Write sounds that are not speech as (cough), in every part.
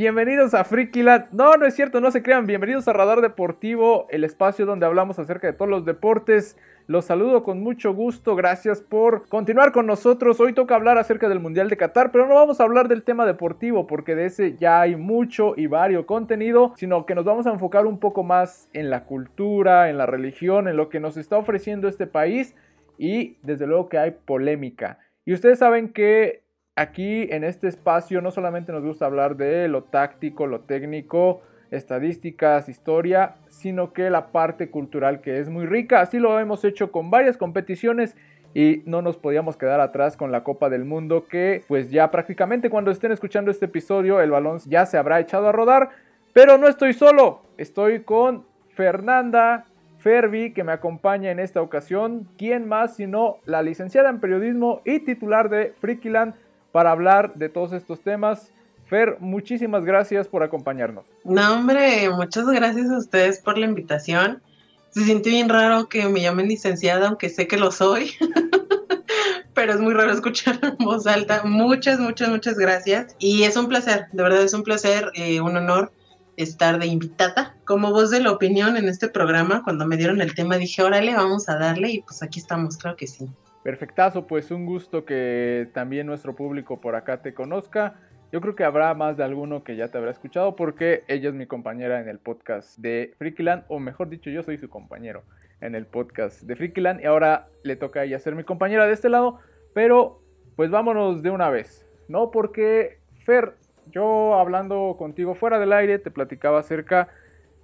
Bienvenidos a Frikiland. No, no es cierto, no se crean. Bienvenidos a Radar Deportivo, el espacio donde hablamos acerca de todos los deportes. Los saludo con mucho gusto. Gracias por continuar con nosotros. Hoy toca hablar acerca del Mundial de Qatar, pero no vamos a hablar del tema deportivo porque de ese ya hay mucho y vario contenido, sino que nos vamos a enfocar un poco más en la cultura, en la religión, en lo que nos está ofreciendo este país y desde luego que hay polémica. Y ustedes saben que aquí en este espacio no solamente nos gusta hablar de lo táctico, lo técnico, estadísticas, historia, sino que la parte cultural que es muy rica. Así lo hemos hecho con varias competiciones y no nos podíamos quedar atrás con la Copa del Mundo que pues ya prácticamente cuando estén escuchando este episodio el balón ya se habrá echado a rodar. Pero no estoy solo, estoy con Fernanda Ferbi que me acompaña en esta ocasión. ¿Quién más sino la licenciada en periodismo y titular de Frikiland? Para hablar de todos estos temas. Fer, muchísimas gracias por acompañarnos. No, hombre, muchas gracias a ustedes por la invitación. Se siente bien raro que me llamen licenciada, aunque sé que lo soy. (laughs) Pero es muy raro escuchar en voz alta. Muchas, muchas, muchas gracias. Y es un placer, de verdad es un placer, eh, un honor estar de invitada como voz de la opinión en este programa. Cuando me dieron el tema dije, órale, vamos a darle y pues aquí estamos, creo que sí. Perfectazo, pues un gusto que también nuestro público por acá te conozca. Yo creo que habrá más de alguno que ya te habrá escuchado porque ella es mi compañera en el podcast de Freakyland, o mejor dicho, yo soy su compañero en el podcast de Freakyland y ahora le toca a ella ser mi compañera de este lado, pero pues vámonos de una vez, ¿no? Porque Fer, yo hablando contigo fuera del aire te platicaba acerca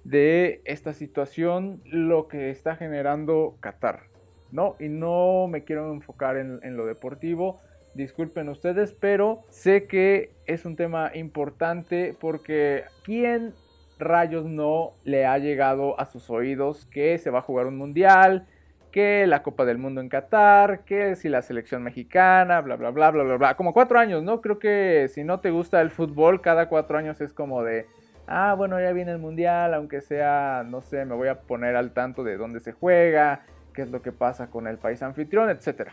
de esta situación, lo que está generando Qatar. ¿No? Y no me quiero enfocar en, lo deportivo, disculpen ustedes, pero sé que es un tema importante porque ¿quién rayos no le ha llegado a sus oídos que se va a jugar un mundial? que la Copa del Mundo en Qatar, que si la selección mexicana, bla, bla, bla, bla, bla, bla. Como cuatro años, ¿no? Creo que si no te gusta el fútbol, cada cuatro años es como de, ah, bueno, ya viene el mundial, aunque sea, no sé, me voy a poner al tanto de dónde se juega, qué es lo que pasa con el país anfitrión, etc.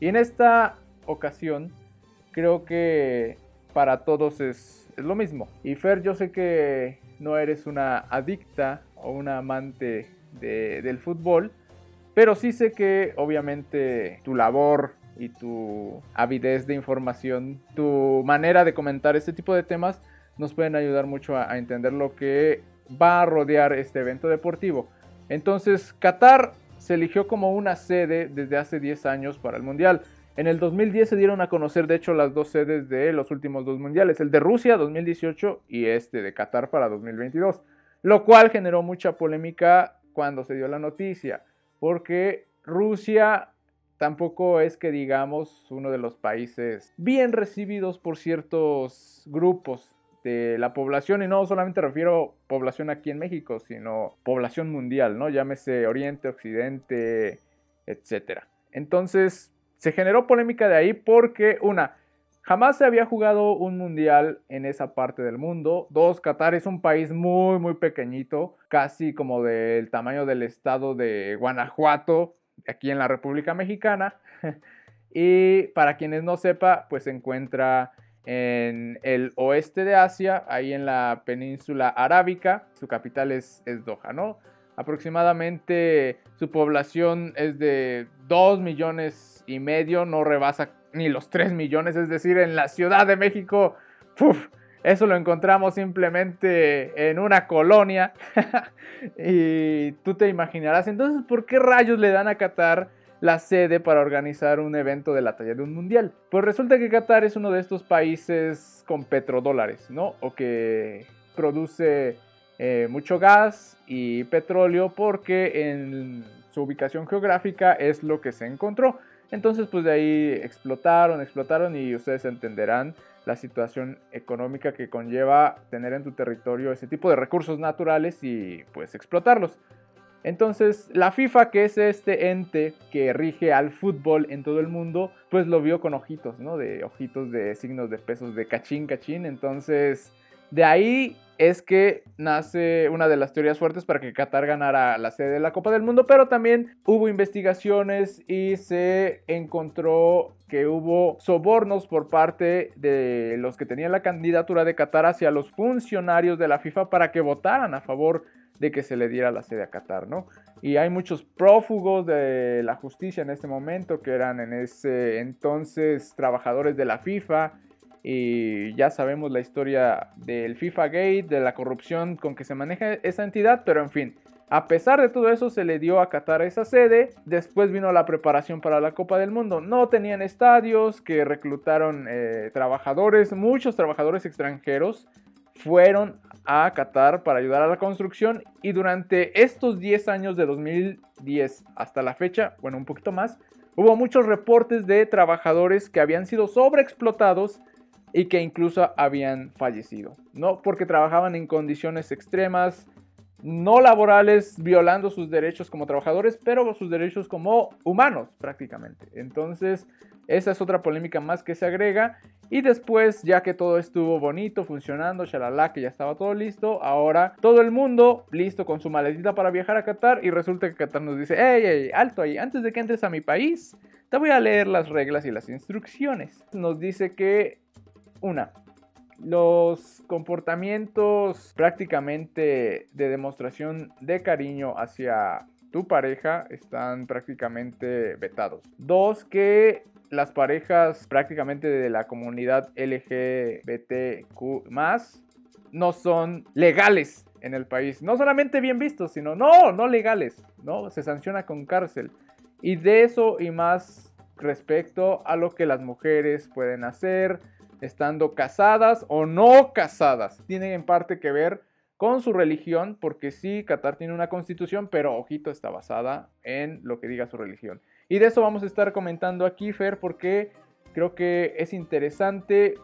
Y en esta ocasión creo que para todos es, lo mismo. Y Fer, yo sé que no eres una adicta o una amante del fútbol, pero sí sé que obviamente tu labor y tu avidez de información, tu manera de comentar este tipo de temas nos pueden ayudar mucho a entender lo que va a rodear este evento deportivo. Entonces, Qatar se eligió como una sede desde hace 10 años para el Mundial. En el 2010 se dieron a conocer, de hecho, las dos sedes de los últimos dos mundiales, el de Rusia 2018 y este de Qatar para 2022, lo cual generó mucha polémica cuando se dio la noticia, porque Rusia tampoco es que digamos uno de los países bien recibidos por ciertos grupos de la población, y no solamente refiero población aquí en México, sino población mundial, ¿no? Llámese Oriente, Occidente, etc. Entonces, se generó polémica de ahí porque, una, jamás se había jugado un mundial en esa parte del mundo. Dos, Qatar es un país muy, muy pequeñito, casi como del tamaño del estado de Guanajuato, aquí en la República Mexicana. (laughs) y para quienes no sepa, pues se encuentra en el oeste de Asia, ahí en la península arábica. Su capital es, Doha, ¿no? Aproximadamente su población es de 2 millones y medio, no rebasa ni los 3 millones, es decir, en la Ciudad de México, eso lo encontramos simplemente en una colonia. (laughs) y tú te imaginarás, entonces, ¿por qué rayos le dan a Qatar la sede para organizar un evento de la talla de un mundial. Pues resulta que Qatar es uno de estos países con petrodólares, ¿no? O que produce eh, mucho gas y petróleo porque en su ubicación geográfica es lo que se encontró. Entonces pues de ahí explotaron, explotaron y ustedes entenderán la situación económica que conlleva tener en tu territorio ese tipo de recursos naturales y pues explotarlos. Entonces, la FIFA, que es este ente que rige al fútbol en todo el mundo, pues lo vio con ojitos, ¿no? De ojitos de signos de pesos de cachín, cachín. Entonces, de ahí es que nace una de las teorías fuertes para que Qatar ganara la sede de la Copa del Mundo, pero también hubo investigaciones y se encontró que hubo sobornos por parte de los que tenían la candidatura de Qatar hacia los funcionarios de la FIFA para que votaran a favor de que se le diera la sede a Qatar, ¿no? Y hay muchos prófugos de la justicia en este momento que eran en ese entonces trabajadores de la FIFA y ya sabemos la historia del FIFA Gate, de la corrupción con que se maneja esa entidad, pero en fin, a pesar de todo eso se le dio a Qatar esa sede, después vino la preparación para la Copa del Mundo, no tenían estadios, que reclutaron eh, trabajadores, muchos trabajadores extranjeros fueron a Qatar para ayudar a la construcción y durante estos 10 años de 2010 hasta la fecha, bueno un poquito más, hubo muchos reportes de trabajadores que habían sido sobreexplotados y que incluso habían fallecido, ¿no? Porque trabajaban en condiciones extremas, no laborales, violando sus derechos como trabajadores, pero sus derechos como humanos prácticamente. Entonces, esa es otra polémica más que se agrega. Y después, ya que todo estuvo bonito, funcionando, shalala, que ya estaba todo listo, ahora todo el mundo listo con su maletita para viajar a Qatar y resulta que Qatar nos dice, hey, hey, alto ahí, antes de que entres a mi país, te voy a leer las reglas y las instrucciones. Nos dice que una, los comportamientos prácticamente de demostración de cariño hacia tu pareja están prácticamente vetados. Dos, que las parejas prácticamente de la comunidad LGBTQ no son legales en el país. No solamente bien vistos, sino no, no legales, ¿no? Se sanciona con cárcel. Y de eso y más respecto a lo que las mujeres pueden hacer, estando casadas o no casadas. Tienen en parte que ver con su religión, porque sí, Qatar tiene una constitución, pero ojito, está basada en lo que diga su religión. Y de eso vamos a estar comentando aquí, Fer, porque creo que es interesante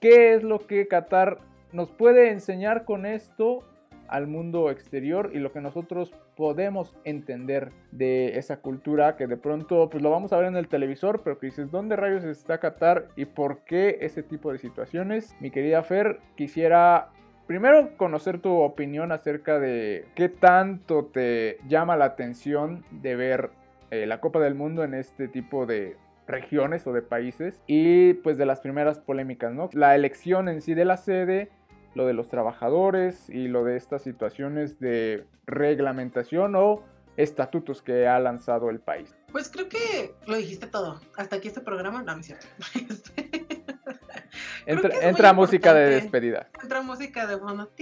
qué es lo que Qatar nos puede enseñar con esto al mundo exterior y lo que nosotros podemos entender de esa cultura que de pronto pues lo vamos a ver en el televisor, pero que dices, ¿dónde rayos está Qatar y por qué ese tipo de situaciones? Mi querida Fer, quisiera primero conocer tu opinión acerca de qué tanto te llama la atención de ver eh, la Copa del Mundo en este tipo de regiones o de países y pues de las primeras polémicas, ¿no? La elección en sí de la sede lo de los trabajadores y lo de estas situaciones de reglamentación o estatutos que ha lanzado el país. Pues creo que lo dijiste todo. Hasta aquí este programa, no, no es cierto. (laughs) entra, música de despedida. Entra música de bueno. (laughs)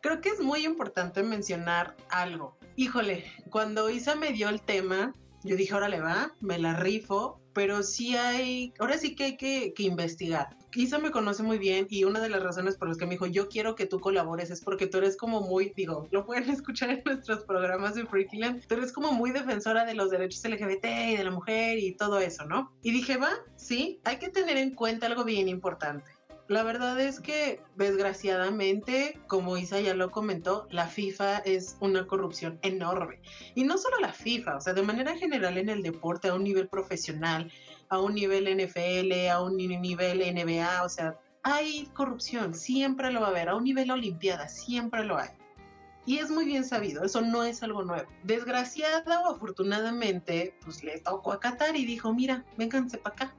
creo que es muy importante mencionar algo. Híjole, cuando Isa me dio el tema, yo dije, ahora le va, me la rifo, pero sí hay, ahora sí que hay que, que investigar. Isa me conoce muy bien y una de las razones por las que me dijo yo quiero que tú colabores es porque tú eres como muy, digo, lo pueden (laughs) escuchar en nuestros programas de Freakyland, tú eres como muy defensora de los derechos LGBT y de la mujer y todo eso, ¿no? Y dije, va, sí, hay que tener en cuenta algo bien importante. La verdad es que, desgraciadamente, como Isa ya lo comentó, la FIFA es una corrupción enorme. Y no solo la FIFA, o sea, de manera general en el deporte a un nivel profesional, a un nivel NFL, a un nivel NBA, o sea, hay corrupción, siempre lo va a haber, a un nivel Olimpiada, siempre lo hay. Y es muy bien sabido, eso no es algo nuevo. Desgraciada o afortunadamente, pues le tocó a Qatar y dijo, mira, vénganse para acá.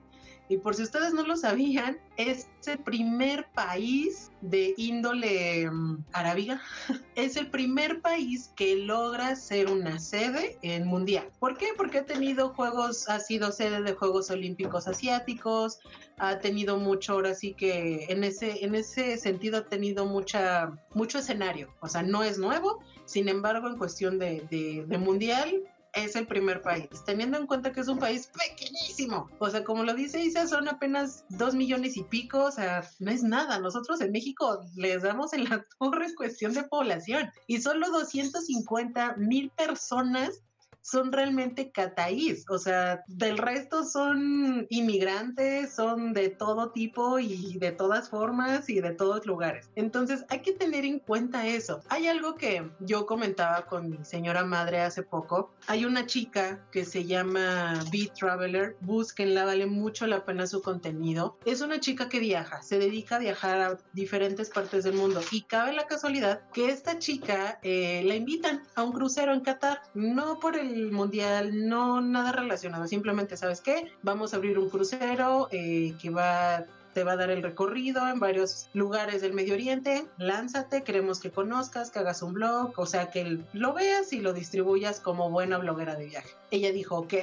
Y por si ustedes no lo sabían, es el primer país de índole arábiga. (laughs) Es el primer país que logra ser una sede en mundial. ¿Por qué? Porque ha tenido juegos, ha sido sede de Juegos Olímpicos Asiáticos, ha tenido mucho, ahora sí que en ese, en ese sentido ha tenido mucha, mucho escenario. O sea, no es nuevo, sin embargo, en cuestión de, de mundial, es el primer país, teniendo en cuenta que es un país pequeñísimo. O sea, como lo dice Isa, son apenas dos millones y pico, o sea, no es nada. Nosotros en México les damos en la torre cuestión de población y solo 250 mil personas son realmente cataís, o sea, del resto son inmigrantes, son de todo tipo y de todas formas y de todos lugares. Entonces hay que tener en cuenta eso. Hay algo que yo comentaba con mi señora madre hace poco. Hay una chica que se llama Beat Traveler, búsquenla, vale mucho la pena su contenido. Es una chica que viaja, se dedica a viajar a diferentes partes del mundo y cabe la casualidad que esta chica eh, la invitan a un crucero en Qatar, no por el mundial, no nada relacionado, simplemente, ¿sabes qué? Vamos a abrir un crucero eh, que va te va a dar el recorrido en varios lugares del Medio Oriente. Lánzate, queremos que conozcas, que hagas un blog, o sea, que lo veas y lo distribuyas como buena bloguera de viaje. Ella dijo, ok,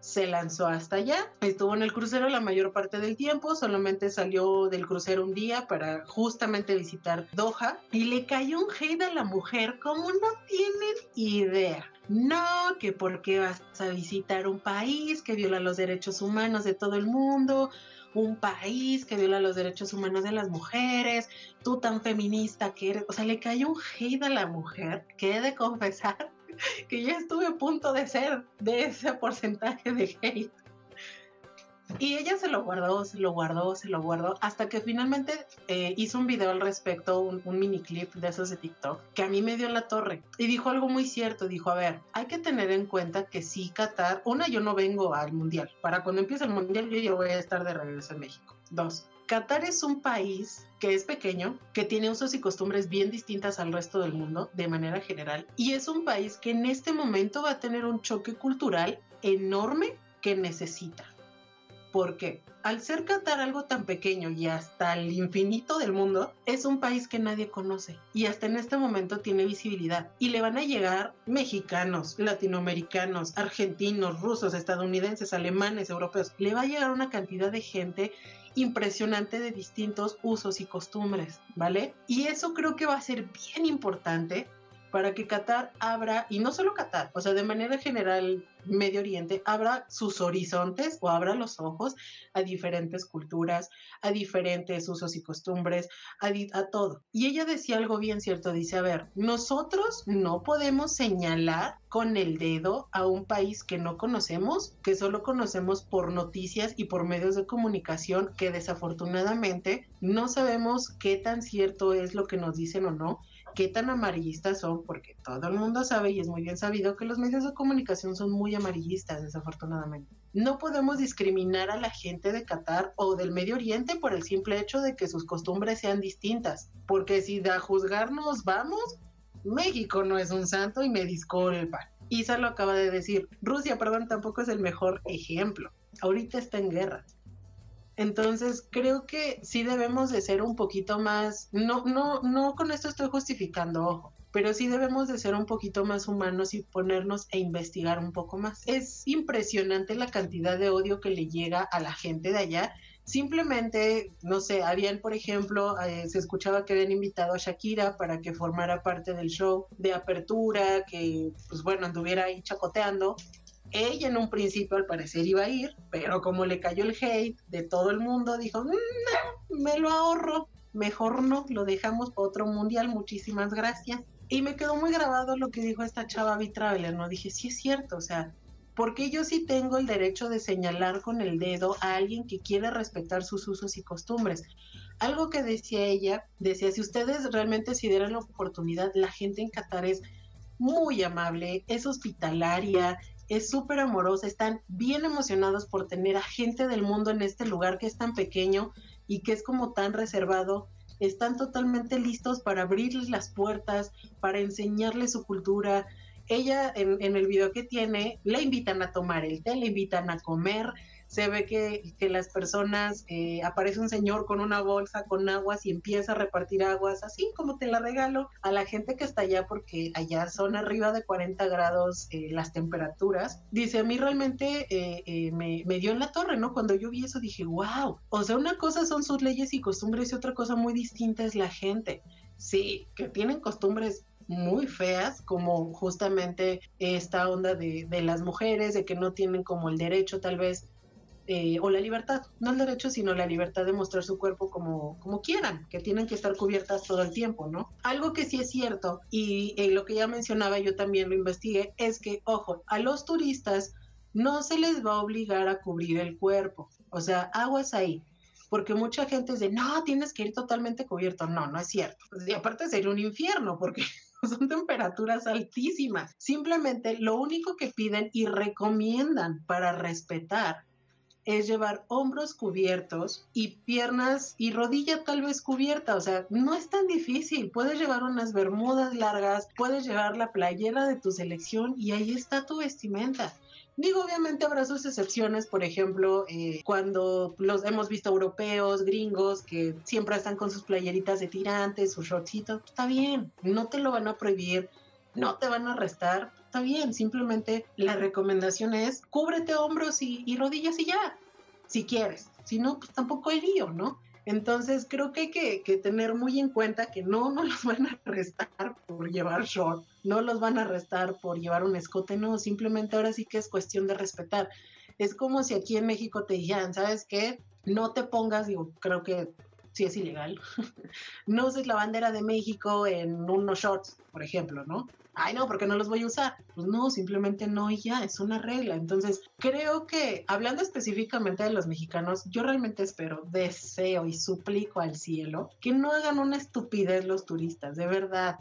se lanzó hasta allá, estuvo en el crucero la mayor parte del tiempo, solamente salió del crucero un día para justamente visitar Doha y le cayó un hate a la mujer como no tienen idea. No, que por qué vas a visitar un país que viola los derechos humanos de todo el mundo, un país que viola los derechos humanos de las mujeres, tú tan feminista que eres, o sea, le cayó un hate a la mujer, que he de (laughs) confesar que ya estuve a punto de ser de ese porcentaje de hate. Y ella se lo guardó, se lo guardó, se lo guardó, hasta que finalmente eh, hizo un video al respecto, un, un, mini clip de esos de TikTok, que a mí me dio la torre. Y dijo algo muy cierto, dijo, a ver, hay que tener en cuenta que sí, Qatar, una, yo no vengo al Mundial. Para cuando empiece el Mundial, yo ya voy a estar de regreso en México. Dos, Qatar es un país que es pequeño, que tiene usos y costumbres bien distintas al resto del mundo de manera general, y es un país que en este momento va a tener un choque cultural enorme que necesita. Porque al ser Qatar algo tan pequeño y hasta el infinito del mundo, es un país que nadie conoce y hasta en este momento tiene visibilidad. Y le van a llegar mexicanos, latinoamericanos, argentinos, rusos, estadounidenses, alemanes, europeos. Le va a llegar una cantidad de gente impresionante de distintos usos y costumbres, ¿vale? Y eso creo que va a ser bien importante para que Qatar abra, y no solo Qatar, o sea, de manera general Medio Oriente, abra sus horizontes o abra los ojos a diferentes culturas, a diferentes usos y costumbres, a, a, todo. Y ella decía algo bien cierto, dice, a ver, nosotros no podemos señalar con el dedo a un país que no conocemos, que solo conocemos por noticias y por medios de comunicación que desafortunadamente no sabemos qué tan cierto es lo que nos dicen o no qué tan amarillistas son, porque todo el mundo sabe y es muy bien sabido que los medios de comunicación son muy amarillistas, desafortunadamente. No podemos discriminar a la gente de Qatar o del Medio Oriente por el simple hecho de que sus costumbres sean distintas, porque si de a juzgarnos vamos, México no es un santo y me disculpa. Isa lo acaba de decir, Rusia, perdón, tampoco es el mejor ejemplo. Ahorita está en guerra. Entonces, creo que sí debemos de ser un poquito más, no, no, no con esto estoy justificando, ojo, pero sí debemos de ser un poquito más humanos y ponernos a investigar un poco más. Es impresionante la cantidad de odio que le llega a la gente de allá. Simplemente, no sé, habían, por ejemplo, eh, se escuchaba que habían invitado a Shakira para que formara parte del show de apertura, que, pues bueno, anduviera ahí chacoteando. Ella en un principio al parecer iba a ir, pero como le cayó el hate de todo el mundo, dijo, mm, no, me lo ahorro, mejor no, lo dejamos para otro mundial, muchísimas gracias. Y me quedó muy grabado lo que dijo esta chava B-Traveler, ¿no? Dije, sí es cierto, o sea, porque yo sí tengo el derecho de señalar con el dedo a alguien que quiere respetar sus usos y costumbres. Algo que decía ella, decía, si ustedes realmente si dieran la oportunidad, la gente en Qatar es muy amable, es hospitalaria, es súper amorosa, están bien emocionados por tener a gente del mundo en este lugar que es tan pequeño y que es como tan reservado. Están totalmente listos para abrirles las puertas, para enseñarles su cultura. Ella en, el video que tiene, la invitan a tomar el té, le invitan a comer, se ve que, que las personas, eh, aparece un señor con una bolsa con aguas y empieza a repartir aguas, así como te la regalo a la gente que está allá, porque allá son arriba de 40 grados eh, las temperaturas. Dice, a mí realmente eh, me, me dio en la torre, ¿no? Cuando yo vi eso dije, wow, o sea, una cosa son sus leyes y costumbres y otra cosa muy distinta es la gente. Sí, que tienen costumbres muy feas, como justamente esta onda de, de, las mujeres, de que no tienen como el derecho tal vez eh, o la libertad, no el derecho, sino la libertad de mostrar su cuerpo como, como quieran, que tienen que estar cubiertas todo el tiempo, ¿no? Algo que sí es cierto, y eh, lo que ya mencionaba, yo también lo investigué, es que, ojo, a los turistas no se les va a obligar a cubrir el cuerpo, o sea, aguas ahí porque mucha gente dice, no, tienes que ir totalmente cubierto. No, no es cierto. Y aparte sería un infierno porque (laughs) son temperaturas altísimas. Simplemente lo único que piden y recomiendan para respetar es llevar hombros cubiertos y piernas y rodilla tal vez cubierta. O sea, no es tan difícil. Puedes llevar unas bermudas largas, puedes llevar la playera de tu selección y ahí está tu vestimenta. Digo, obviamente habrá sus excepciones, por ejemplo, eh, cuando los hemos visto europeos, gringos, que siempre están con sus playeritas de tirantes, sus shortcitos, está bien, no te lo van a prohibir, no te van a arrestar, está bien, simplemente la recomendación es cúbrete hombros y, rodillas y ya, si quieres, si no, pues tampoco hay lío, ¿no? Entonces creo que hay que, tener muy en cuenta que no, no los van a arrestar por llevar short, no los van a arrestar por llevar un escote, no, simplemente ahora sí que es cuestión de respetar. Es como si aquí en México te dijeran, ¿sabes qué? No te pongas, digo, creo que sí es ilegal, (laughs) no uses la bandera de México en unos shorts, por ejemplo, ¿no? Ay, no, porque no los voy a usar. Pues no, simplemente no y ya, es una regla. Entonces, creo que hablando específicamente de los mexicanos, yo realmente espero, deseo y suplico al cielo que no hagan una estupidez los turistas, de verdad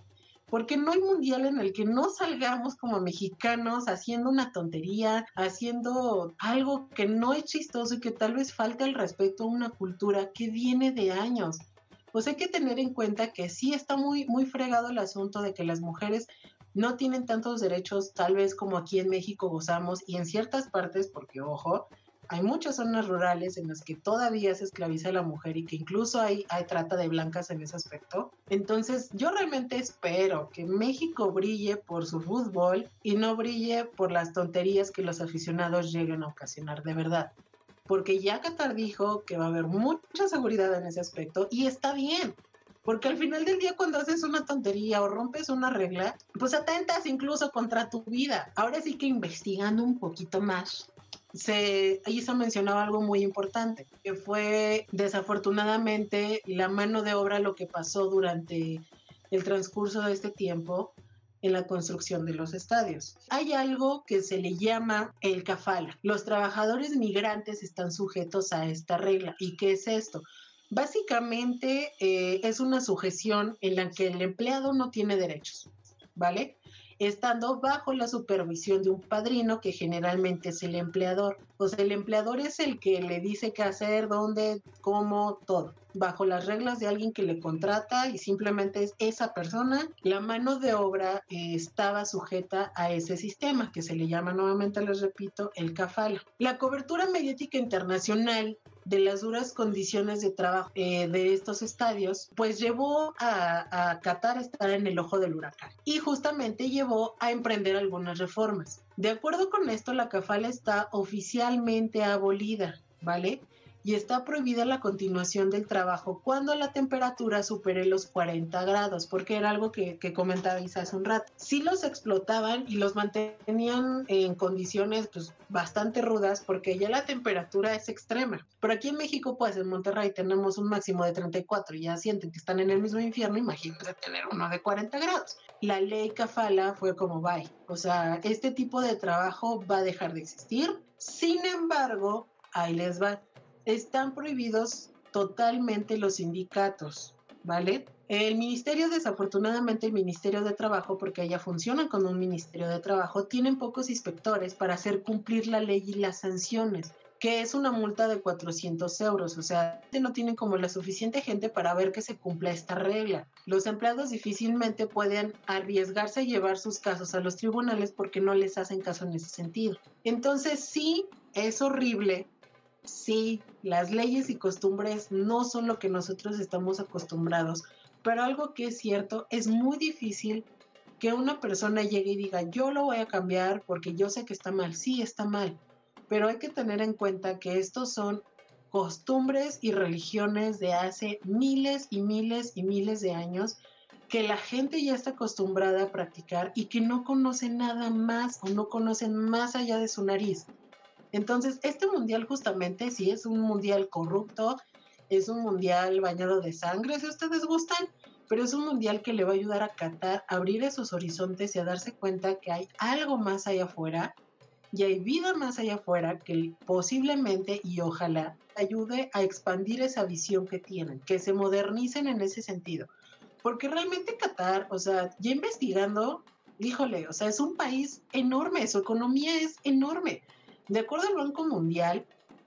porque no hay mundial en el que no salgamos como mexicanos haciendo una tontería, haciendo algo que no es chistoso y que tal vez falta el respeto a una cultura que viene de años. Pues hay que tener en cuenta que sí está muy, muy fregado el asunto de que las mujeres no tienen tantos derechos tal vez como aquí en México gozamos y en ciertas partes, porque ojo, hay muchas zonas rurales en las que todavía se esclaviza a la mujer y que incluso hay, hay trata de blancas en ese aspecto. Entonces yo realmente espero que México brille por su fútbol y no brille por las tonterías que los aficionados lleguen a ocasionar, de verdad. Porque ya Qatar dijo que va a haber mucha seguridad en ese aspecto y está bien. Porque al final del día cuando haces una tontería o rompes una regla, pues atentas incluso contra tu vida. Ahora sí que investigando un poquito más, se, se mencionaba algo muy importante, que fue desafortunadamente la mano de obra lo que pasó durante el transcurso de este tiempo en la construcción de los estadios. Hay algo que se le llama el cafala. Los trabajadores migrantes están sujetos a esta regla. ¿Y qué es esto? Básicamente eh, es una sujeción en la que el empleado no tiene derechos, ¿vale? estando bajo la supervisión de un padrino que generalmente es el empleador. O sea, el empleador es el que le dice qué hacer, dónde, cómo, todo, bajo las reglas de alguien que le contrata y simplemente es esa persona. La mano de obra eh, estaba sujeta a ese sistema que se le llama nuevamente, les repito, el CAFALA. La cobertura mediática internacional de las duras condiciones de trabajo eh, de estos estadios, pues llevó a, a Qatar a estar en el ojo del huracán y justamente llevó a emprender algunas reformas. De acuerdo con esto, la CAFALA está oficialmente abolida, ¿vale? Y está prohibida la continuación del trabajo cuando la temperatura supere los 40 grados, porque era algo que, que comentabais hace un rato. Si los explotaban y los mantenían en condiciones pues, bastante rudas porque ya la temperatura es extrema. Pero aquí en México, pues en Monterrey tenemos un máximo de 34 y ya sienten que están en el mismo infierno, imagínense tener uno de 40 grados. La ley Cafala fue como bye. O sea, este tipo de trabajo va a dejar de existir. Sin embargo, ahí les va están prohibidos totalmente los sindicatos, ¿vale? El ministerio, desafortunadamente, el Ministerio de Trabajo, porque ella funciona como un Ministerio de Trabajo, tienen pocos inspectores para hacer cumplir la ley y las sanciones, que es una multa de 400 euros. O sea, no tienen como la suficiente gente para ver que se cumpla esta regla. Los empleados difícilmente pueden arriesgarse a llevar sus casos a los tribunales porque no les hacen caso en ese sentido. Entonces, sí, es horrible sí, las leyes y costumbres no son lo que nosotros estamos acostumbrados, pero algo que es cierto, es muy difícil que una persona llegue y diga, yo lo voy a cambiar porque yo sé que está mal, sí, está mal, pero hay que tener en cuenta que estos son costumbres y religiones de hace miles y miles y miles de años que la gente ya está acostumbrada a practicar y que no conoce nada más o no conocen más allá de su nariz. Entonces, este mundial justamente sí es un mundial corrupto, es un mundial bañado de sangre, si ustedes gustan, pero es un mundial que le va a ayudar a Qatar a abrir esos horizontes y a darse cuenta que hay algo más allá afuera y hay vida más allá afuera que posiblemente y ojalá ayude a expandir esa visión que tienen, que se modernicen en ese sentido. Porque realmente Qatar, o sea, ya investigando, híjole, o sea, es un país enorme, su economía es enorme. De acuerdo al Banco Mundial,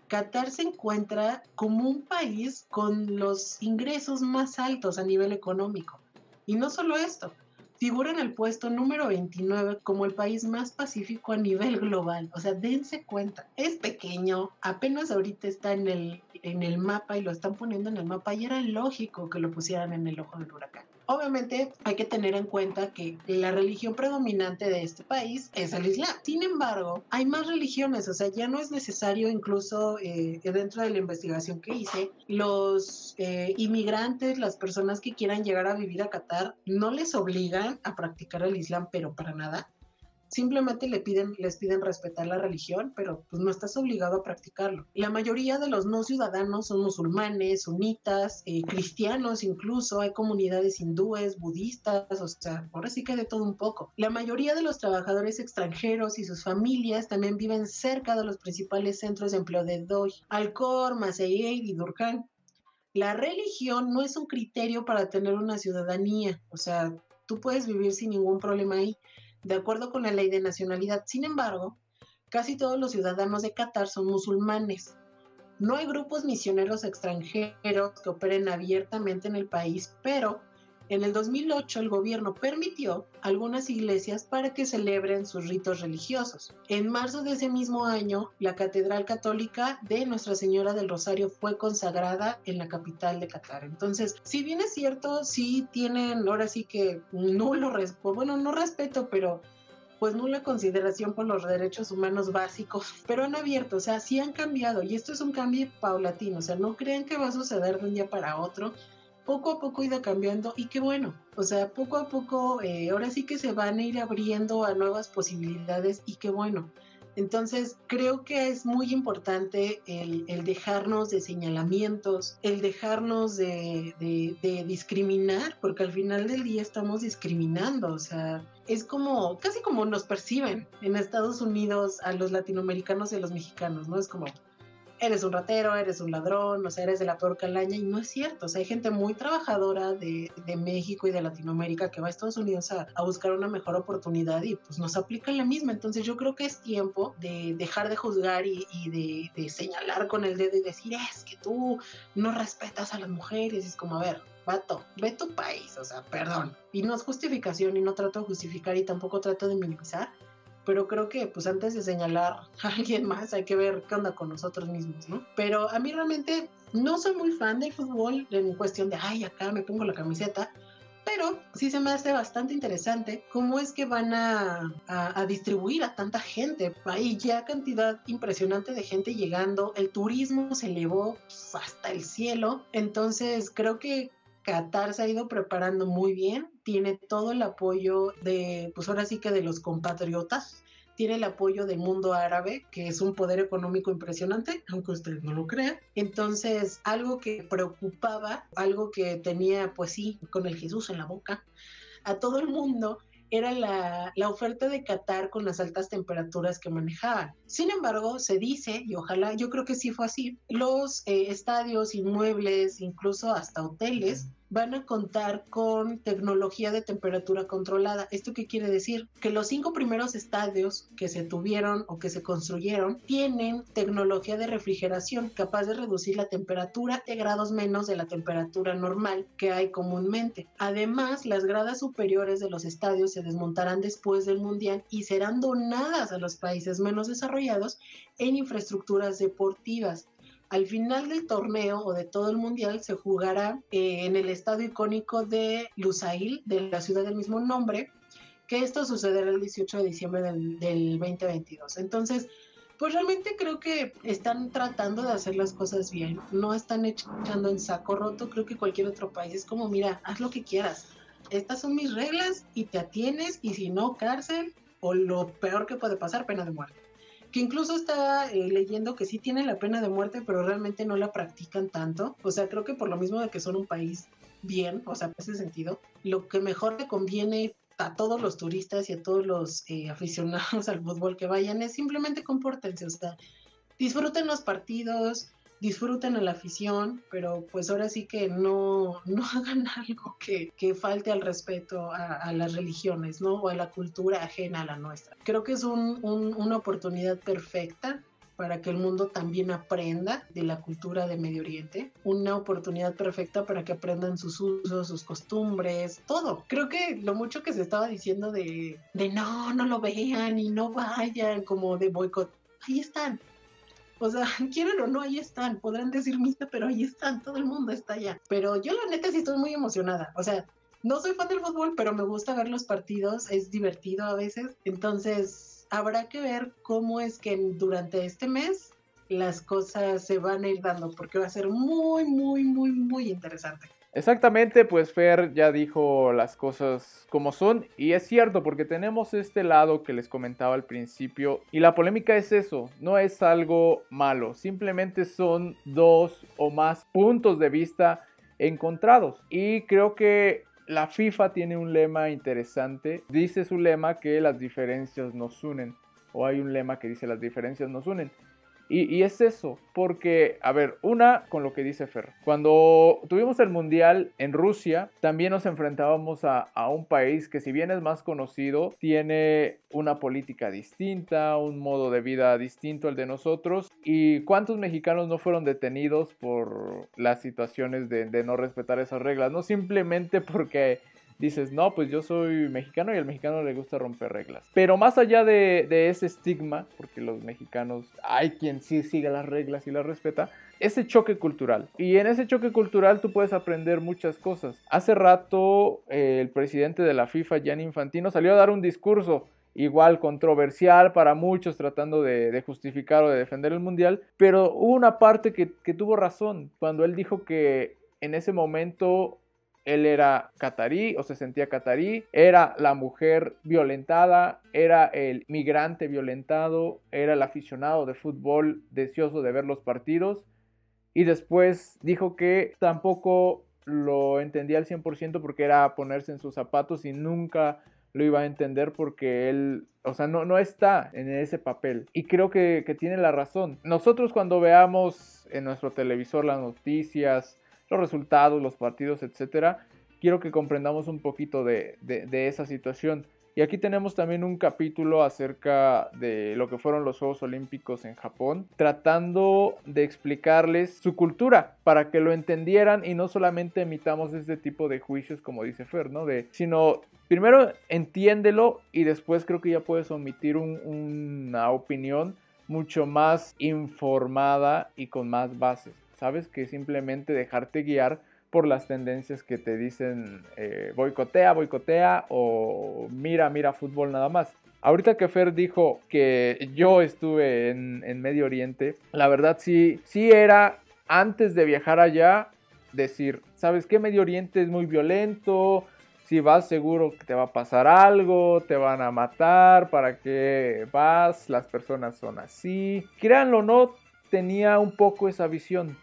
Qatar se encuentra como un país con los ingresos más altos a nivel económico. Y no solo esto, figura en el puesto número 29 como el país más pacífico a nivel global. O sea, dense cuenta, es pequeño, apenas ahorita está en el, en el mapa y lo están poniendo en el mapa y era lógico que lo pusieran en el ojo del huracán. Obviamente hay que tener en cuenta que la religión predominante de este país es el Islam. Sin embargo, hay más religiones, o sea, ya no es necesario incluso eh, dentro de la investigación que hice, los eh, inmigrantes, las personas que quieran llegar a vivir a Qatar, no les obligan a practicar el Islam, pero para nada simplemente le piden, les piden respetar la religión, pero pues no estás obligado a practicarlo. La mayoría de los no ciudadanos son musulmanes, sunitas, eh, cristianos incluso, hay comunidades hindúes, budistas, o sea, ahora sí que de todo un poco. La mayoría de los trabajadores extranjeros y sus familias también viven cerca de los principales centros de empleo de Doi, Alcor, Masayey y Durkhan. La religión no es un criterio para tener una ciudadanía, o sea, tú puedes vivir sin ningún problema ahí de acuerdo con la ley de nacionalidad. Sin embargo, casi todos los ciudadanos de Qatar son musulmanes. No hay grupos misioneros extranjeros que operen abiertamente en el país, pero en el 2008 el gobierno permitió algunas iglesias para que celebren sus ritos religiosos. En marzo de ese mismo año, la Catedral Católica de Nuestra Señora del Rosario fue consagrada en la capital de Qatar. Entonces, si bien es cierto, sí tienen ahora sí que nulo respeto, bueno, no respeto, pero pues nula consideración por los derechos humanos básicos, (laughs) pero han abierto, o sea, sí han cambiado y esto es un cambio paulatino, o sea, no crean que va a suceder de un día para otro poco a poco ha cambiando y qué bueno, o sea, poco a poco eh, ahora sí que se van a ir abriendo a nuevas posibilidades y qué bueno. Entonces, creo que es muy importante el, dejarnos de señalamientos, el dejarnos de, de, discriminar, porque al final del día estamos discriminando, o sea, es como, casi como nos perciben en Estados Unidos a los latinoamericanos y a los mexicanos, ¿no? Es como, eres un ratero, eres un ladrón, o sea, eres de la peor calaña, y no es cierto. O sea, hay gente muy trabajadora de, México y de Latinoamérica que va a Estados Unidos a, buscar una mejor oportunidad y pues nos aplican la misma. Entonces yo creo que es tiempo de dejar de juzgar y, de, de, señalar con el dedo y decir, es que tú no respetas a las mujeres. Es como, a ver, vato, ve tu país, o sea, perdón. Y no es justificación y no trato de justificar y tampoco trato de minimizar pero creo que pues antes de señalar a alguien más hay que ver qué onda con nosotros mismos, ¿no? Pero a mí realmente no soy muy fan del fútbol en cuestión de, ay, acá me pongo la camiseta, pero sí se me hace bastante interesante cómo es que van a, a, distribuir a tanta gente. Hay ya cantidad impresionante de gente llegando, el turismo se elevó hasta el cielo, entonces creo que Qatar se ha ido preparando muy bien, tiene todo el apoyo de, pues ahora sí que de los compatriotas, tiene el apoyo del mundo árabe, que es un poder económico impresionante, aunque ustedes no lo crean. Entonces, algo que preocupaba, algo que tenía, pues sí, con el Jesús en la boca, a todo el mundo era la, oferta de Qatar con las altas temperaturas que manejaban. Sin embargo, se dice, y ojalá yo creo que sí fue así, los eh, estadios, inmuebles, incluso hasta hoteles, van a contar con tecnología de temperatura controlada. ¿Esto qué quiere decir? Que los cinco primeros estadios que se tuvieron o que se construyeron tienen tecnología de refrigeración capaz de reducir la temperatura de grados menos de la temperatura normal que hay comúnmente. Además, las gradas superiores de los estadios se desmontarán después del Mundial y serán donadas a los países menos desarrollados en infraestructuras deportivas. Al final del torneo o de todo el mundial se jugará eh, en el estadio icónico de Lusail, de la ciudad del mismo nombre, que esto sucederá el 18 de diciembre del, 2022. Entonces, pues realmente creo que están tratando de hacer las cosas bien, no están echando en saco roto, creo que cualquier otro país es como, mira, haz lo que quieras, estas son mis reglas y te atienes y si no, cárcel o lo peor que puede pasar, pena de muerte. Que incluso estaba eh, leyendo que sí tienen la pena de muerte, pero realmente no la practican tanto. O sea, creo que por lo mismo de que son un país bien, o sea, en ese sentido, lo que mejor le conviene a todos los turistas y a todos los eh, aficionados (laughs) al fútbol que vayan es simplemente compórtense, o sea, disfruten los partidos, disfruten a la afición, pero pues ahora sí que no, (laughs) no hagan algo que, que falte al respeto a, las religiones, ¿no? O a la cultura ajena a la nuestra. Creo que es un, una oportunidad perfecta para que el mundo también aprenda de la cultura de Medio Oriente, una oportunidad perfecta para que aprendan sus usos, sus costumbres, todo. Creo que lo mucho que se estaba diciendo de, de no, no lo vean y no vayan, como de boicot, ahí están, o sea, (laughs) quieren o no, ahí están. Podrán decir mista, pero ahí están. Todo el mundo está allá. Pero yo la neta sí estoy muy emocionada. O sea, no soy fan del fútbol, pero me gusta ver los partidos. Es divertido a veces. Entonces, habrá que ver cómo es que durante este mes las cosas se van a ir dando, porque va a ser muy, muy, muy, muy interesante. Exactamente, pues Fer ya dijo las cosas como son y es cierto porque tenemos este lado que les comentaba al principio y la polémica es eso, no es algo malo, simplemente son dos o más puntos de vista encontrados y creo que la FIFA tiene un lema interesante, dice su lema que las diferencias nos unen o hay un lema que dice las diferencias nos unen. Y, es eso, porque, a ver, una con lo que dice Fer. Cuando tuvimos el Mundial en Rusia, también nos enfrentábamos a, un país que si bien es más conocido, tiene una política distinta, un modo de vida distinto al de nosotros. ¿Y cuántos mexicanos no fueron detenidos por las situaciones de, no respetar esas reglas? No simplemente porque dices, no, pues yo soy mexicano y al mexicano le gusta romper reglas. Pero más allá de, ese estigma, porque los mexicanos, hay quien sí sigue las reglas y las respeta, ese choque cultural. Y en ese choque cultural tú puedes aprender muchas cosas. Hace rato eh, el presidente de la FIFA, Gianni Infantino, salió a dar un discurso igual controversial para muchos tratando de, justificar o de defender el mundial, pero hubo una parte que, que tuvo razón cuando él dijo que en ese momento él era catarí o se sentía catarí, era la mujer violentada, era el migrante violentado, era el aficionado de fútbol deseoso de ver los partidos y después dijo que tampoco lo entendía al 100% porque era ponerse en sus zapatos y nunca lo iba a entender porque él, o sea, no, no está en ese papel. Y creo que, que tiene la razón. Nosotros cuando veamos en nuestro televisor las noticias, los resultados, los partidos, etcétera, quiero que comprendamos un poquito de, esa situación. Y aquí tenemos también un capítulo acerca de lo que fueron los Juegos Olímpicos en Japón, tratando de explicarles su cultura para que lo entendieran y no solamente emitamos este tipo de juicios como dice Fer, ¿no? Sino primero entiéndelo y después creo que ya puedes omitir una opinión mucho más informada y con más bases. ¿Sabes? Que simplemente dejarte guiar por las tendencias que te dicen eh, boicotea, boicotea o mira, mira fútbol nada más. Ahorita que Fer dijo que yo estuve en, Medio Oriente, la verdad sí, sí era antes de viajar allá decir, ¿sabes qué? Medio Oriente es muy violento, si vas seguro que te va a pasar algo, te van a matar, ¿para qué vas? Las personas son así. Créanlo o no, tenía un poco esa visión.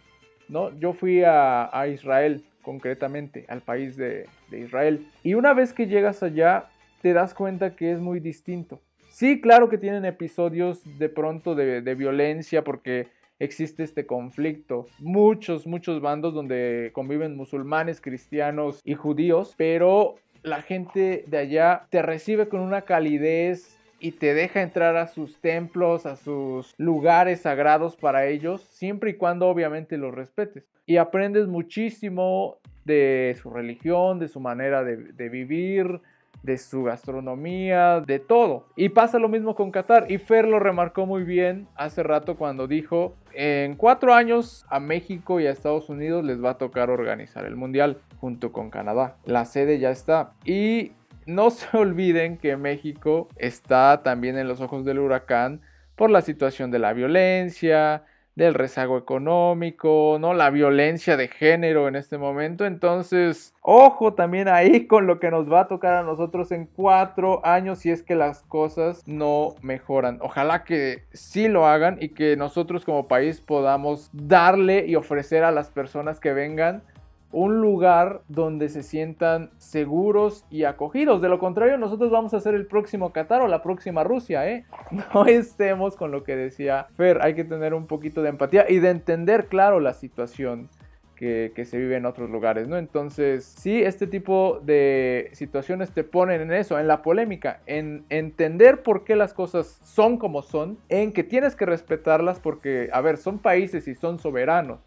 ¿No? Yo fui a, Israel, concretamente, al país de, Israel. Y una vez que llegas allá, te das cuenta que es muy distinto. Sí, claro que tienen episodios de pronto de, violencia porque existe este conflicto. Muchos, muchos bandos donde conviven musulmanes, cristianos y judíos, pero la gente de allá te recibe con una calidez y te deja entrar a sus templos, a sus lugares sagrados para ellos, siempre y cuando obviamente los respetes. Y aprendes muchísimo de su religión, de su manera de, vivir, de su gastronomía, de todo. Y pasa lo mismo con Qatar. Y Fer lo remarcó muy bien hace rato cuando dijo, en cuatro años a México y a Estados Unidos les va a tocar organizar el Mundial junto con Canadá. La sede ya está. Y no (laughs) se olviden que México está también en los ojos del huracán por la situación de la violencia, del rezago económico, ¿no? La violencia de género en este momento. Entonces, ojo también ahí (laughs) con lo que nos va a tocar a nosotros en cuatro años si es que las cosas no mejoran. Ojalá que sí lo hagan y que nosotros como país podamos darle y ofrecer a las personas que vengan un lugar donde se sientan seguros y acogidos. De lo contrario, nosotros vamos a ser el próximo Qatar o la próxima Rusia, ¿eh? (laughs) No estemos con lo que decía Fer, hay que tener un poquito de empatía y de entender, claro, la situación. Que, que, se vive en otros lugares, ¿no? Entonces, sí, este tipo de situaciones te ponen en eso, en la polémica, en entender por qué las cosas son como son, en que tienes que respetarlas porque, a ver, son países y son soberanos.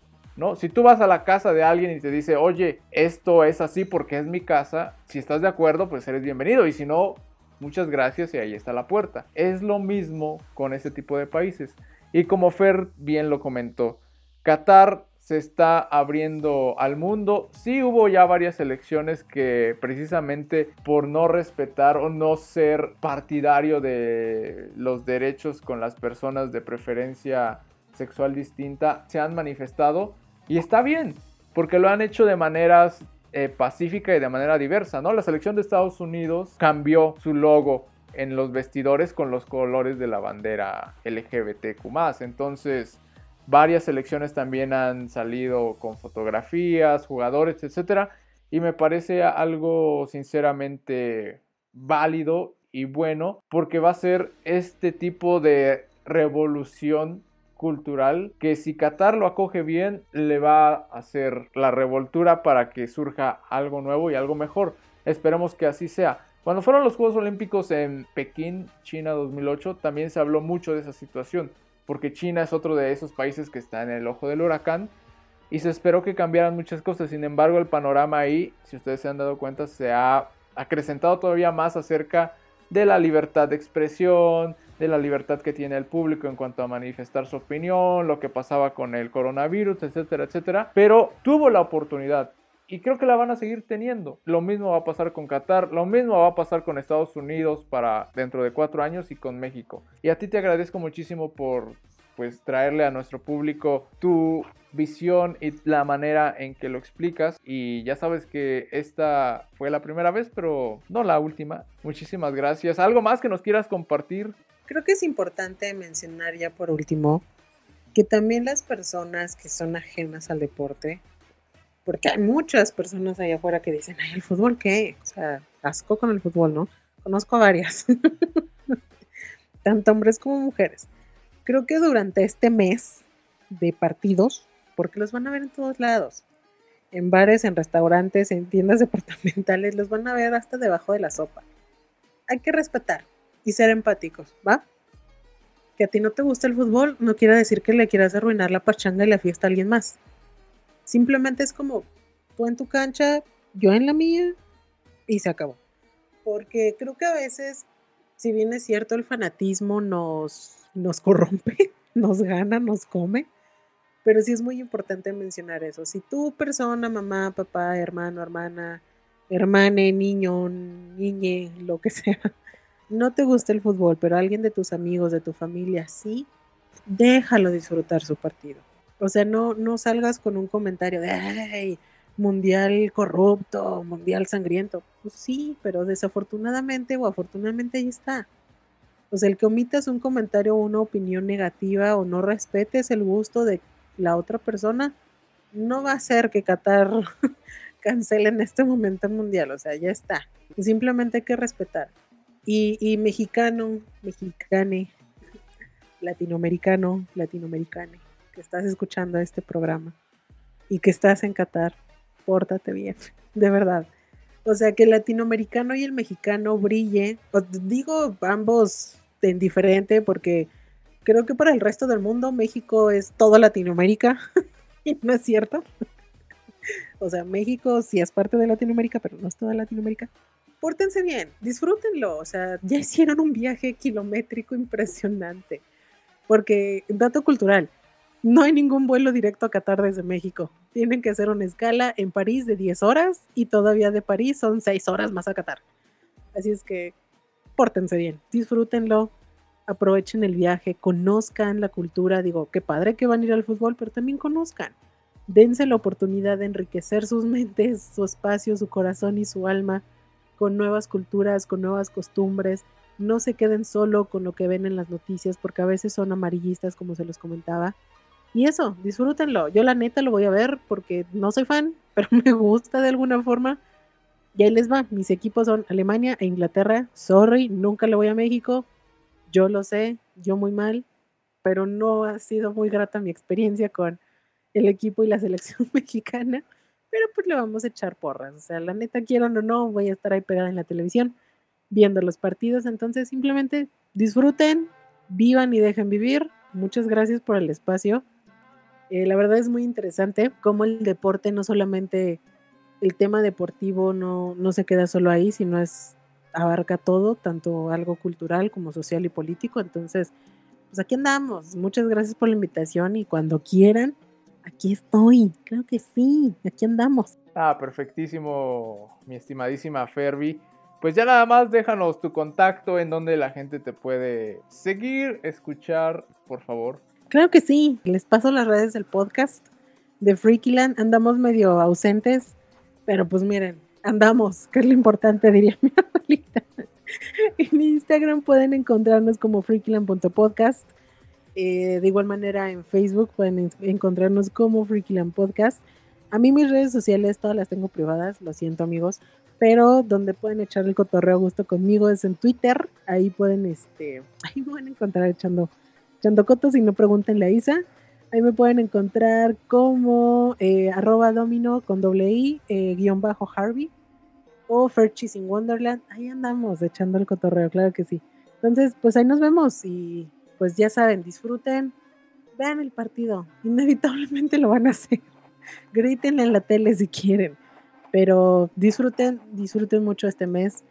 Si tú vas a la casa de alguien y te dice, oye, esto es así porque es mi casa, si estás de acuerdo, pues eres bienvenido. Y si no, muchas gracias y ahí está la puerta. Es lo mismo con este tipo de países. Y como Fer bien lo comentó, Qatar se está abriendo al mundo. Sí hubo ya varias elecciones que precisamente por no respetar o no ser partidario de los derechos con las personas de preferencia sexual distinta se han manifestado y está bien, porque lo han hecho de maneras eh, pacífica y de manera diversa, ¿no? La selección de Estados Unidos cambió su logo en los vestidores con los colores de la bandera LGBTQ+. Entonces, varias selecciones también han salido con fotografías, jugadores, etc. Y me parece algo sinceramente válido y bueno, porque va a ser este tipo de revolución cultural que si Qatar lo acoge bien le va a hacer la revoltura para que surja algo nuevo y algo mejor. Esperemos que así sea. Cuando fueron los Juegos Olímpicos en Pekín, China 2008, también se habló mucho de esa situación, porque China es otro de esos países que está en el ojo del huracán y se esperó que cambiaran muchas cosas. Sin embargo, el panorama ahí, si ustedes se han dado cuenta, se ha acrecentado todavía más acerca de la libertad de expresión, de la libertad que tiene el público en cuanto a manifestar su opinión, lo que pasaba con el coronavirus, etcétera, etcétera. Pero tuvo la oportunidad y creo que la van a seguir teniendo. Lo mismo va a pasar con Qatar, lo mismo va a pasar con Estados Unidos para dentro de cuatro años y con México. Y a ti te agradezco muchísimo por pues traerle a nuestro público tu visión y la manera en que lo explicas. Y ya sabes que esta fue la primera vez, pero no la última. Muchísimas gracias. ¿Algo más que nos quieras compartir? Creo que es importante mencionar ya por último que también las personas que son ajenas al deporte, porque hay muchas personas allá afuera que dicen, ay, el fútbol qué, o sea, asco con el fútbol, ¿no? Conozco a varias, (laughs) tanto hombres como mujeres. Creo que durante este mes de partidos, porque los van a ver en todos lados, en bares, en restaurantes, en tiendas (laughs) departamentales, los van a ver hasta debajo de la sopa. Hay que respetar, y ser empáticos, ¿va? Que a ti no te gusta el fútbol no quiere decir que le quieras arruinar la pachanga y la fiesta a alguien más. Simplemente es como tú en tu cancha, yo en la mía y se acabó. Porque creo que a veces, si bien es cierto, el fanatismo nos, nos (laughs) corrompe, nos gana, nos come, pero sí es muy importante mencionar eso. Si tu persona, mamá, papá, hermano, hermana, hermane, niño, niñe, lo que (laughs) sea, no te gusta el fútbol, pero alguien de tus amigos, de tu familia, sí, déjalo disfrutar su partido. O sea, no, no salgas con un comentario de, ay, mundial corrupto, mundial sangriento. Pues sí, pero desafortunadamente o afortunadamente ahí está. O sea, el que omitas un comentario o una opinión negativa o no respetes el gusto de la otra persona, no va a hacer que Qatar (laughs) cancele en este momento mundial. O sea, ya está. Simplemente hay que respetar. Y, mexicano, mexicane, latinoamericano, latinoamericane, que estás escuchando este programa y que estás en Qatar, pórtate bien, (laughs) de verdad. O sea, que el latinoamericano y el mexicano brille, digo ambos en diferente porque creo que para el resto del mundo México es toda Latinoamérica (laughs) y no es cierto. (laughs) o sea, México sí es parte de Latinoamérica, pero no es toda Latinoamérica pórtense bien, disfrútenlo, o sea, ya hicieron un viaje kilométrico impresionante. Porque, dato cultural, no hay ningún vuelo directo a Qatar desde México. Tienen que hacer una escala en París de 10 horas y todavía de París son 6 horas más a Qatar. Así es que pórtense bien, disfrútenlo, aprovechen el viaje, conozcan la cultura, digo, qué padre que van a ir al fútbol, pero también conozcan. Dense la oportunidad de enriquecer sus mentes, su espacio, su corazón y su alma con nuevas culturas, con nuevas costumbres. No se queden solo con lo que ven en las noticias, porque a veces son amarillistas, como se los comentaba. Y eso, disfrútenlo. Yo la neta lo voy a ver porque no soy fan, (laughs) pero me gusta de alguna forma. Y ahí les va, mis equipos son Alemania e Inglaterra. Sorry, nunca le voy a México. Yo lo sé, yo muy mal, pero no ha sido muy grata mi experiencia con el equipo y la selección (laughs) mexicana. Pero pues le vamos a echar porras. O sea, la neta, quieran o no, voy a estar ahí pegada en la televisión viendo los partidos. Entonces, simplemente disfruten, vivan y dejen vivir. Muchas gracias por el espacio. Eh, la verdad es muy interesante cómo el deporte no solamente el tema deportivo no, no se queda solo ahí, sino es abarca todo, tanto algo cultural como social y político. Entonces, pues aquí andamos. Muchas gracias por la invitación y cuando quieran, aquí estoy. Claro que sí, aquí andamos. Ah, perfectísimo, mi estimadísima Ferby. Pues ya nada más déjanos tu contacto en donde la gente te puede seguir, escuchar, por favor. Claro que sí, les paso las redes del podcast de Freakyland. Andamos medio ausentes pero pues miren, andamos, que es lo importante, diría mi (laughs) abuelita. En Instagram pueden encontrarnos como freakyland.podcast. Eh, de igual manera en Facebook pueden encontrarnos como Freakyland Podcast. A mí mis redes sociales todas las tengo privadas, lo siento amigos, pero donde pueden echar el cotorreo a gusto conmigo es en Twitter. Ahí pueden, este, (laughs) ahí pueden encontrar echando, echando cotos y no pregúntenle a Isa. Ahí me pueden encontrar como eh, arroba domino con doble i, eh, guion bajo Harvey o Ferchis in Wonderland. Ahí andamos echando el cotorreo, claro que sí. Entonces, pues ahí nos vemos y pues ya saben, disfruten, vean el partido, (laughs) inevitablemente lo van a hacer. (laughs) Grítenle en la tele si quieren, pero disfruten, disfruten mucho este mes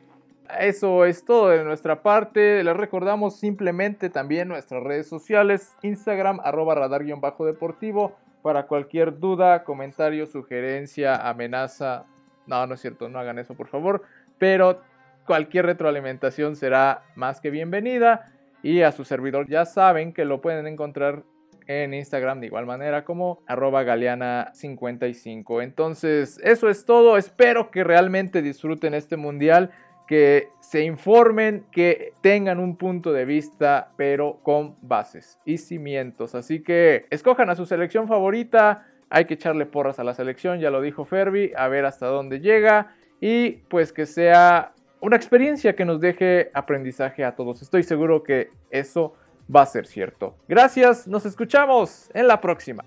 eso es todo de nuestra parte. Les recordamos simplemente también nuestras redes sociales, Instagram, arroba radar-deportivo, para cualquier duda, comentario, sugerencia, amenaza. No, no es cierto, no hagan eso por favor. Pero cualquier retroalimentación será más que bienvenida. Y a su servidor ya saben que lo pueden encontrar en Instagram de igual manera como arroba galeana55. Entonces, eso es todo. Espero que realmente disfruten este mundial que se informen, que tengan un punto de vista, pero con bases y cimientos. Así que escojan a su selección favorita. Hay que echarle porras a la selección, ya lo dijo Ferby, a ver hasta dónde llega y pues que sea una experiencia que nos deje aprendizaje a todos. Estoy seguro que eso va a ser cierto. Gracias, nos escuchamos en la próxima.